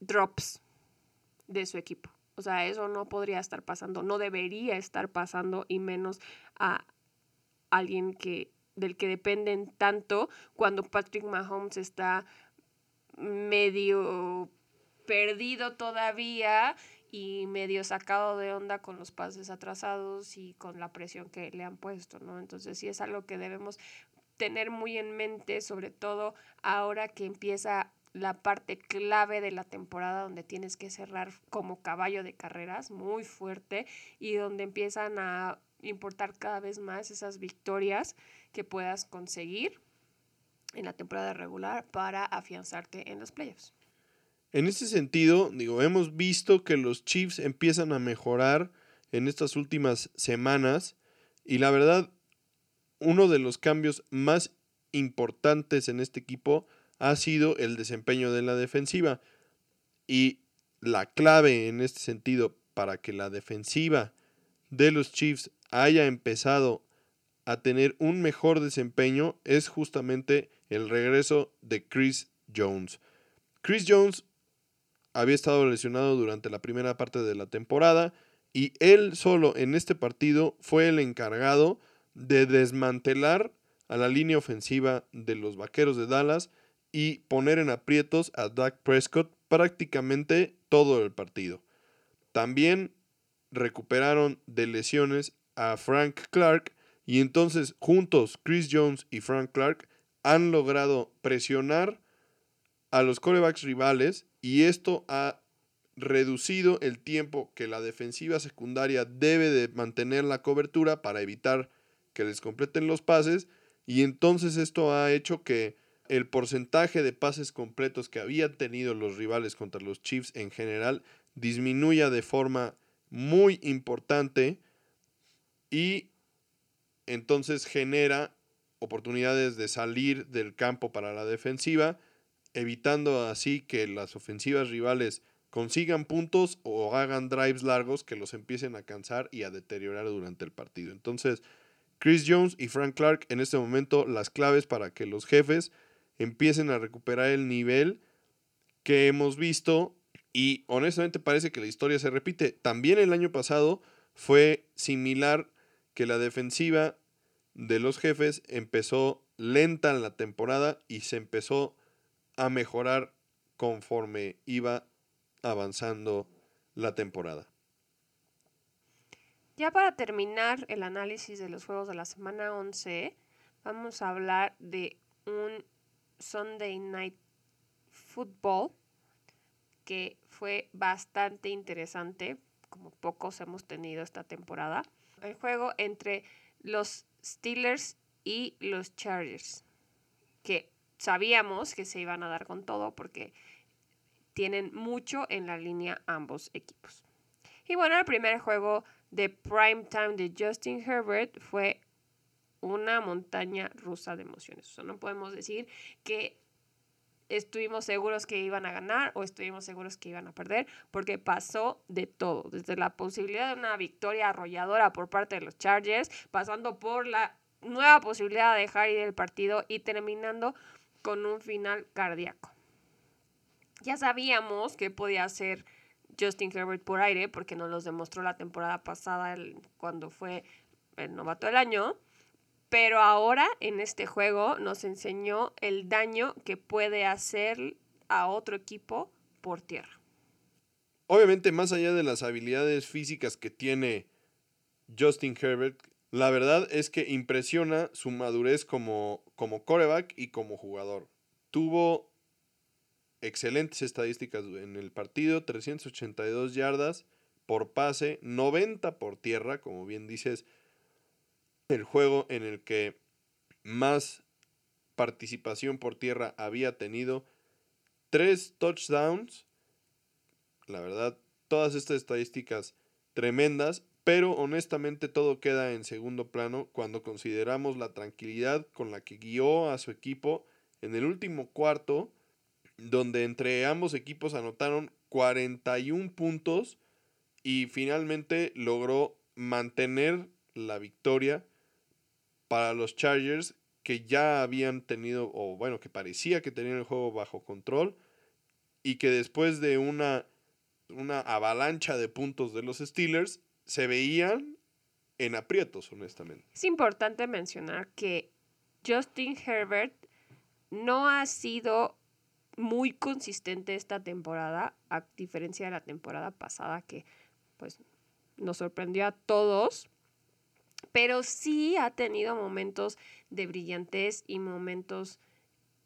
drops de su equipo. O sea, eso no podría estar pasando, no debería estar pasando y menos a alguien que del que dependen tanto cuando Patrick Mahomes está medio perdido todavía y medio sacado de onda con los pases atrasados y con la presión que le han puesto, ¿no? Entonces sí es algo que debemos tener muy en mente, sobre todo ahora que empieza la parte clave de la temporada donde tienes que cerrar como caballo de carreras muy fuerte y donde empiezan a importar cada vez más esas victorias que puedas conseguir en la temporada regular para afianzarte en los playoffs. En ese sentido, digo, hemos visto que los Chiefs empiezan a mejorar en estas últimas semanas y la verdad, uno de los cambios más importantes en este equipo ha sido el desempeño de la defensiva. Y la clave en este sentido para que la defensiva de los Chiefs haya empezado a tener un mejor desempeño es justamente el regreso de Chris Jones. Chris Jones había estado lesionado durante la primera parte de la temporada y él solo en este partido fue el encargado de desmantelar a la línea ofensiva de los Vaqueros de Dallas y poner en aprietos a Dak Prescott prácticamente todo el partido. También recuperaron de lesiones a Frank Clark y entonces juntos Chris Jones y Frank Clark han logrado presionar a los corebacks rivales y esto ha reducido el tiempo que la defensiva secundaria debe de mantener la cobertura para evitar que les completen los pases y entonces esto ha hecho que el porcentaje de pases completos que habían tenido los rivales contra los Chiefs en general disminuya de forma muy importante y entonces genera oportunidades de salir del campo para la defensiva, evitando así que las ofensivas rivales consigan puntos o hagan drives largos que los empiecen a cansar y a deteriorar durante el partido. Entonces, Chris Jones y Frank Clark en este momento las claves para que los jefes empiecen a recuperar el nivel que hemos visto y honestamente parece que la historia se repite. También el año pasado fue similar que la defensiva de los jefes empezó lenta en la temporada y se empezó a mejorar conforme iba avanzando la temporada. Ya para terminar el análisis de los juegos de la semana 11, vamos a hablar de un Sunday Night Football que fue bastante interesante, como pocos hemos tenido esta temporada. El juego entre los Steelers y los Chargers, que sabíamos que se iban a dar con todo porque tienen mucho en la línea ambos equipos. Y bueno, el primer juego de prime time de Justin Herbert fue una montaña rusa de emociones. O sea, no podemos decir que estuvimos seguros que iban a ganar o estuvimos seguros que iban a perder, porque pasó de todo, desde la posibilidad de una victoria arrolladora por parte de los Chargers, pasando por la nueva posibilidad de dejar ir el partido y terminando con un final cardíaco. Ya sabíamos que podía ser Justin Herbert por aire, porque nos los demostró la temporada pasada cuando fue el novato del año. Pero ahora en este juego nos enseñó el daño que puede hacer a otro equipo por tierra. Obviamente, más allá de las habilidades físicas que tiene Justin Herbert, la verdad es que impresiona su madurez como, como coreback y como jugador. Tuvo excelentes estadísticas en el partido, 382 yardas por pase, 90 por tierra, como bien dices, el juego en el que más participación por tierra había tenido, tres touchdowns, la verdad, todas estas estadísticas tremendas, pero honestamente todo queda en segundo plano cuando consideramos la tranquilidad con la que guió a su equipo en el último cuarto donde entre ambos equipos anotaron 41 puntos y finalmente logró mantener la victoria para los Chargers que ya habían tenido, o bueno, que parecía que tenían el juego bajo control y que después de una, una avalancha de puntos de los Steelers se veían en aprietos, honestamente. Es importante mencionar que Justin Herbert no ha sido muy consistente esta temporada, a diferencia de la temporada pasada que pues nos sorprendió a todos, pero sí ha tenido momentos de brillantez y momentos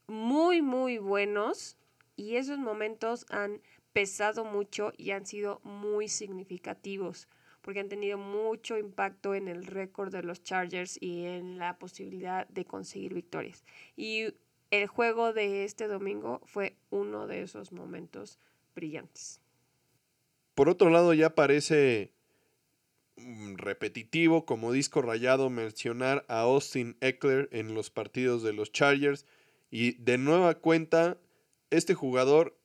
muy, muy buenos y esos momentos han pesado mucho y han sido muy significativos porque han tenido mucho impacto en el récord de los Chargers y en la posibilidad de conseguir victorias. Y el juego de este domingo fue uno de esos momentos brillantes. Por otro lado, ya parece mm, repetitivo como disco rayado mencionar a Austin Eckler en los partidos de los Chargers y de nueva cuenta este jugador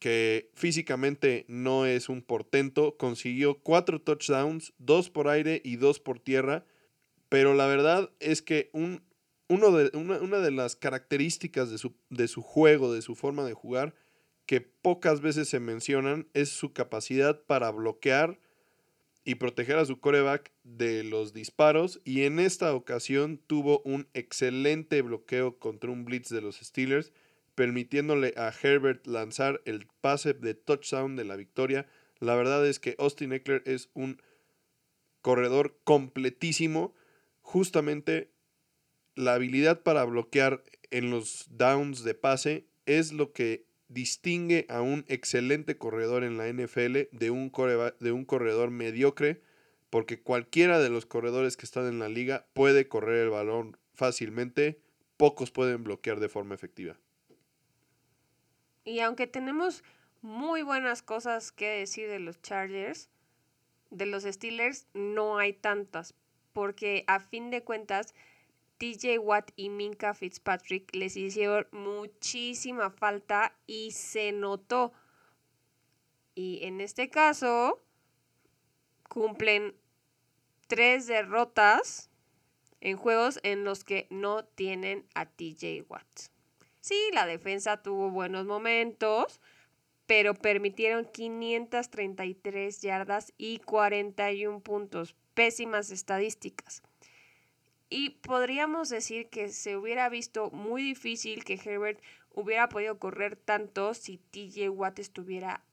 que físicamente no es un portento, consiguió cuatro touchdowns, dos por aire y dos por tierra, pero la verdad es que un uno de, una, de las características de su, de su juego, de su forma de jugar, que pocas veces se mencionan, es su capacidad para bloquear y proteger a su coreback de los disparos. Y en esta ocasión tuvo un excelente bloqueo contra un blitz de los Steelers, permitiéndole a Herbert lanzar el pase de touchdown de la victoria. La verdad es que Austin Eckler es un corredor completísimo. Justamente la habilidad para bloquear en los downs de pase es lo que distingue a un excelente corredor en la NFL de un, de un corredor mediocre, porque cualquiera de los corredores que están en la liga puede correr el balón fácilmente, pocos pueden bloquear de forma efectiva. Y aunque tenemos muy buenas cosas que decir de los Chargers, de los Steelers no hay tantas, porque a fin de cuentas TJ Watt y Minka Fitzpatrick les hicieron muchísima falta y se notó. Y en este caso cumplen tres derrotas en juegos en los que no tienen a TJ Watt. Sí, la defensa tuvo buenos momentos, pero permitieron 533 yardas y 41 puntos. Pésimas estadísticas. Y podríamos decir que se hubiera visto muy difícil que Herbert hubiera podido correr tanto si TJ Watt estuviera,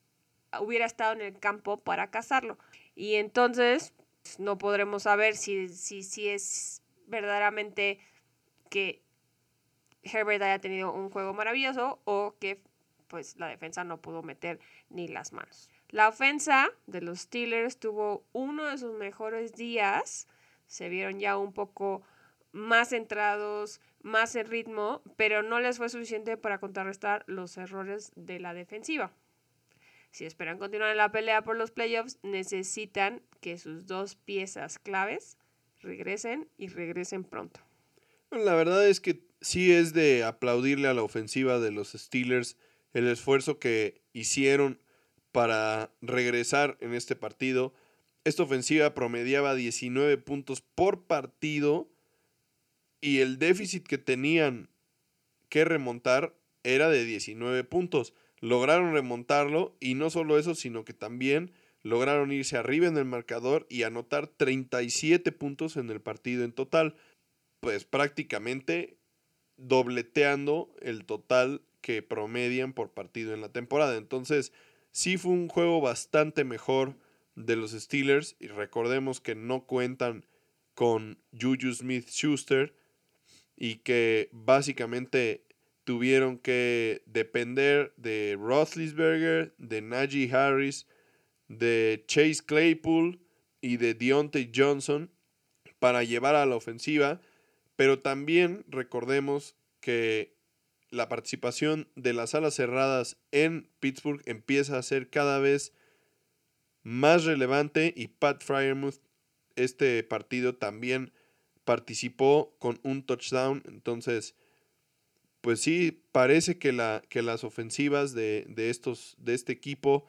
hubiera estado en el campo para cazarlo. Y entonces no podremos saber si, si, si es verdaderamente que Herbert haya tenido un juego maravilloso o que pues la defensa no pudo meter ni las manos. La ofensa de los Steelers tuvo uno de sus mejores días. Se vieron ya un poco más centrados, más en ritmo, pero no les fue suficiente para contrarrestar los errores de la defensiva. Si esperan continuar en la pelea por los playoffs, necesitan que sus dos piezas claves regresen y regresen pronto. La verdad es que sí es de aplaudirle a la ofensiva de los Steelers el esfuerzo que hicieron para regresar en este partido. Esta ofensiva promediaba 19 puntos por partido y el déficit que tenían que remontar era de 19 puntos. Lograron remontarlo y no solo eso, sino que también lograron irse arriba en el marcador y anotar 37 puntos en el partido en total. Pues prácticamente dobleteando el total que promedian por partido en la temporada. Entonces, sí fue un juego bastante mejor de los Steelers y recordemos que no cuentan con Juju Smith Schuster y que básicamente tuvieron que depender de Roethlisberger, de Najee Harris, de Chase Claypool y de Deontay Johnson para llevar a la ofensiva, pero también recordemos que la participación de las alas cerradas en Pittsburgh empieza a ser cada vez más relevante y Pat Fryermuth este partido también participó con un touchdown, entonces pues sí, parece que, la, que las ofensivas de, de, estos, de este equipo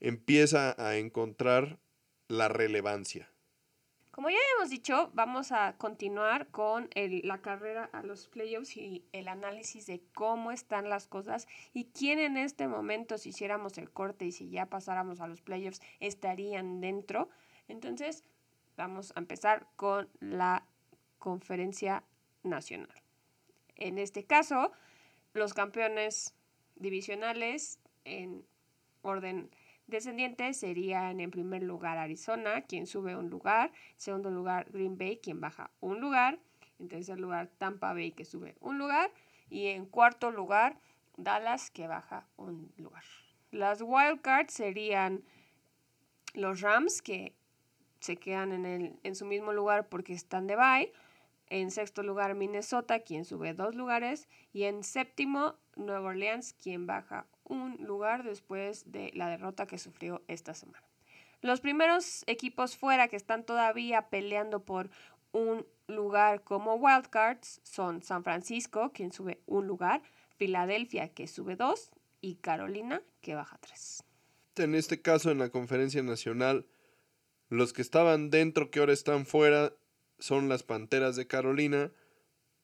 empieza a encontrar la relevancia. Como ya hemos dicho, vamos a continuar con la carrera a los playoffs y el análisis de cómo están las cosas y quién en este momento, si hiciéramos el corte y si ya pasáramos a los playoffs, estarían dentro. Entonces, vamos a empezar con la conferencia nacional. En este caso, los campeones divisionales en orden Descendientes serían en primer lugar Arizona, quien sube un lugar. En segundo lugar Green Bay, quien baja un lugar. En tercer lugar Tampa Bay, que sube un lugar. Y en cuarto lugar Dallas, que baja un lugar. Las wildcards serían los Rams, que se quedan en, el, en su mismo lugar porque están de bye. En sexto lugar Minnesota, quien sube dos lugares. Y en séptimo Nueva Orleans, quien baja un lugar después de la derrota que sufrió esta semana. Los primeros equipos fuera que están todavía peleando por un lugar como wildcards son San Francisco, quien sube un lugar, Filadelfia, que sube dos, y Carolina, que baja tres. En este caso, en la conferencia nacional, los que estaban dentro, que ahora están fuera, son las Panteras de Carolina,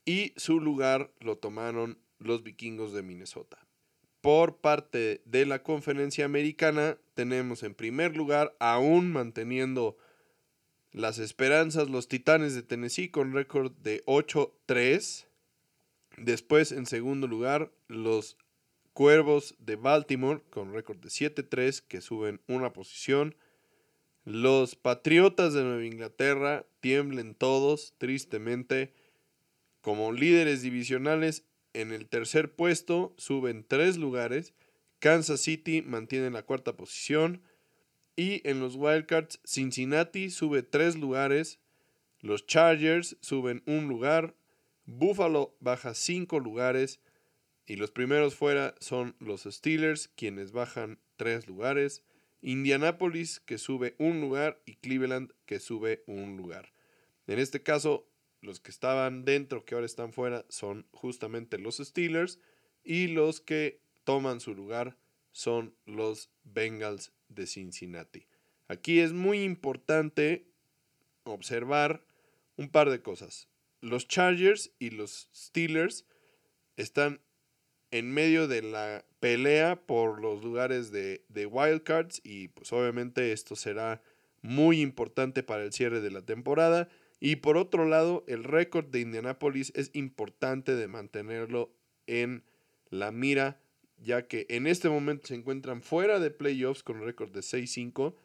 y su lugar lo tomaron los vikingos de Minnesota. Por parte de la conferencia americana tenemos en primer lugar, aún manteniendo las esperanzas, los Titanes de Tennessee con récord de 8-3. Después en segundo lugar, los Cuervos de Baltimore con récord de 7-3 que suben una posición. Los Patriotas de Nueva Inglaterra tiemblen todos, tristemente, como líderes divisionales en el tercer puesto suben tres lugares. Kansas City mantiene la cuarta posición. Y en los Wildcards, Cincinnati sube tres lugares. Los Chargers suben un lugar. Buffalo baja cinco lugares. Y los primeros fuera son los Steelers, quienes bajan tres lugares. Indianapolis, que sube un lugar. Y Cleveland, que sube un lugar. En este caso, los que estaban dentro, que ahora están fuera, son justamente los Steelers. Y los que toman su lugar son los Bengals de Cincinnati. Aquí es muy importante observar un par de cosas. Los Chargers y los Steelers están en medio de la pelea por los lugares de, de wildcards y pues obviamente esto será muy importante para el cierre de la temporada. Y por otro lado, el récord de Indianapolis es importante de mantenerlo en la mira, ya que en este momento se encuentran fuera de playoffs con récord de 6-5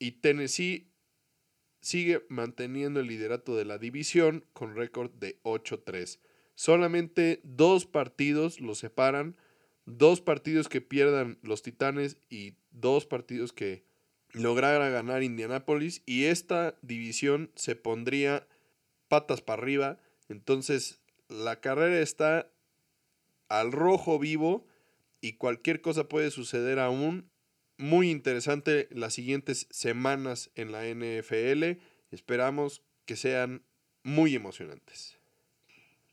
y Tennessee sigue manteniendo el liderato de la división con récord de 8-3. Solamente dos partidos lo separan, dos partidos que pierdan los Titanes y dos partidos que lograra ganar Indianapolis y esta división se pondría patas para arriba. Entonces la carrera está al rojo vivo y cualquier cosa puede suceder aún. Muy interesante las siguientes semanas en la NFL. Esperamos que sean muy emocionantes.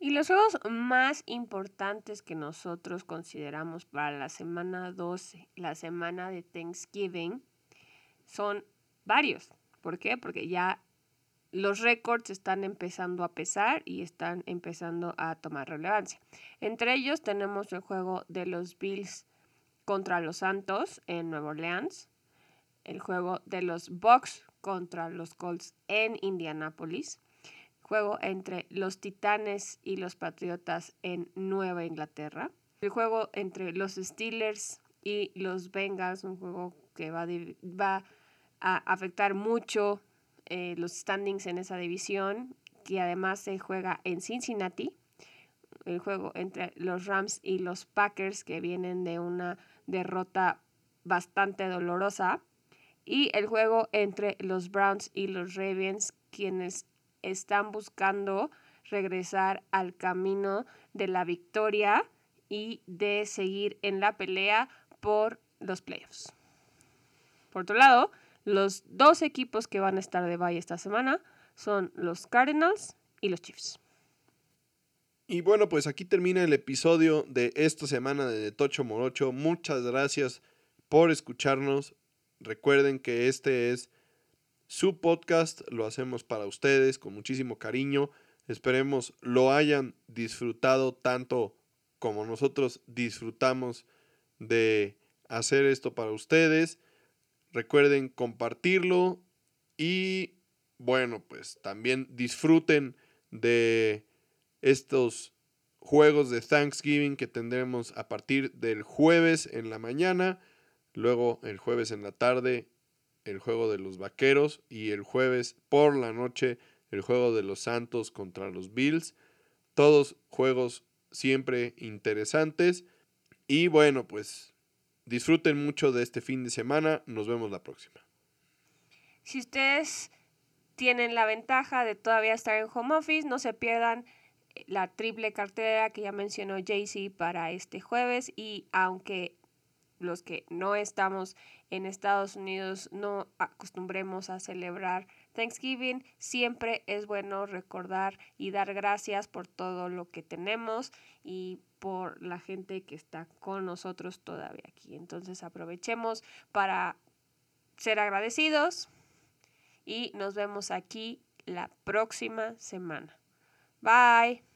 Y los juegos más importantes que nosotros consideramos para la semana 12, la semana de Thanksgiving, son varios. ¿Por qué? Porque ya los récords están empezando a pesar y están empezando a tomar relevancia. Entre ellos tenemos el juego de los Bills contra los Santos en Nueva Orleans, el juego de los Bucks contra los Colts en Indianapolis, juego entre los Titanes y los Patriotas en Nueva Inglaterra, el juego entre los Steelers y los Bengals, un juego que va, va a afectar mucho eh, los standings en esa división, que además se juega en Cincinnati, el juego entre los Rams y los Packers, que vienen de una derrota bastante dolorosa, y el juego entre los Browns y los Ravens, quienes están buscando regresar al camino de la victoria y de seguir en la pelea por los playoffs. Por otro lado, los dos equipos que van a estar de bye esta semana son los Cardinals y los Chiefs. Y bueno, pues aquí termina el episodio de esta semana de Tocho Morocho. Muchas gracias por escucharnos. Recuerden que este es su podcast, lo hacemos para ustedes con muchísimo cariño. Esperemos lo hayan disfrutado tanto como nosotros disfrutamos de hacer esto para ustedes. Recuerden compartirlo y bueno, pues también disfruten de estos juegos de Thanksgiving que tendremos a partir del jueves en la mañana, luego el jueves en la tarde el juego de los Vaqueros y el jueves por la noche el juego de los Santos contra los Bills. Todos juegos siempre interesantes. Y bueno, pues disfruten mucho de este fin de semana. Nos vemos la próxima. Si ustedes tienen la ventaja de todavía estar en home office, no se pierdan la triple cartera que ya mencionó Jaycee para este jueves y aunque los que no estamos en Estados Unidos no acostumbremos a celebrar Thanksgiving, siempre es bueno recordar y dar gracias por todo lo que tenemos y por la gente que está con nosotros todavía aquí. Entonces aprovechemos para ser agradecidos y nos vemos aquí la próxima semana. Bye.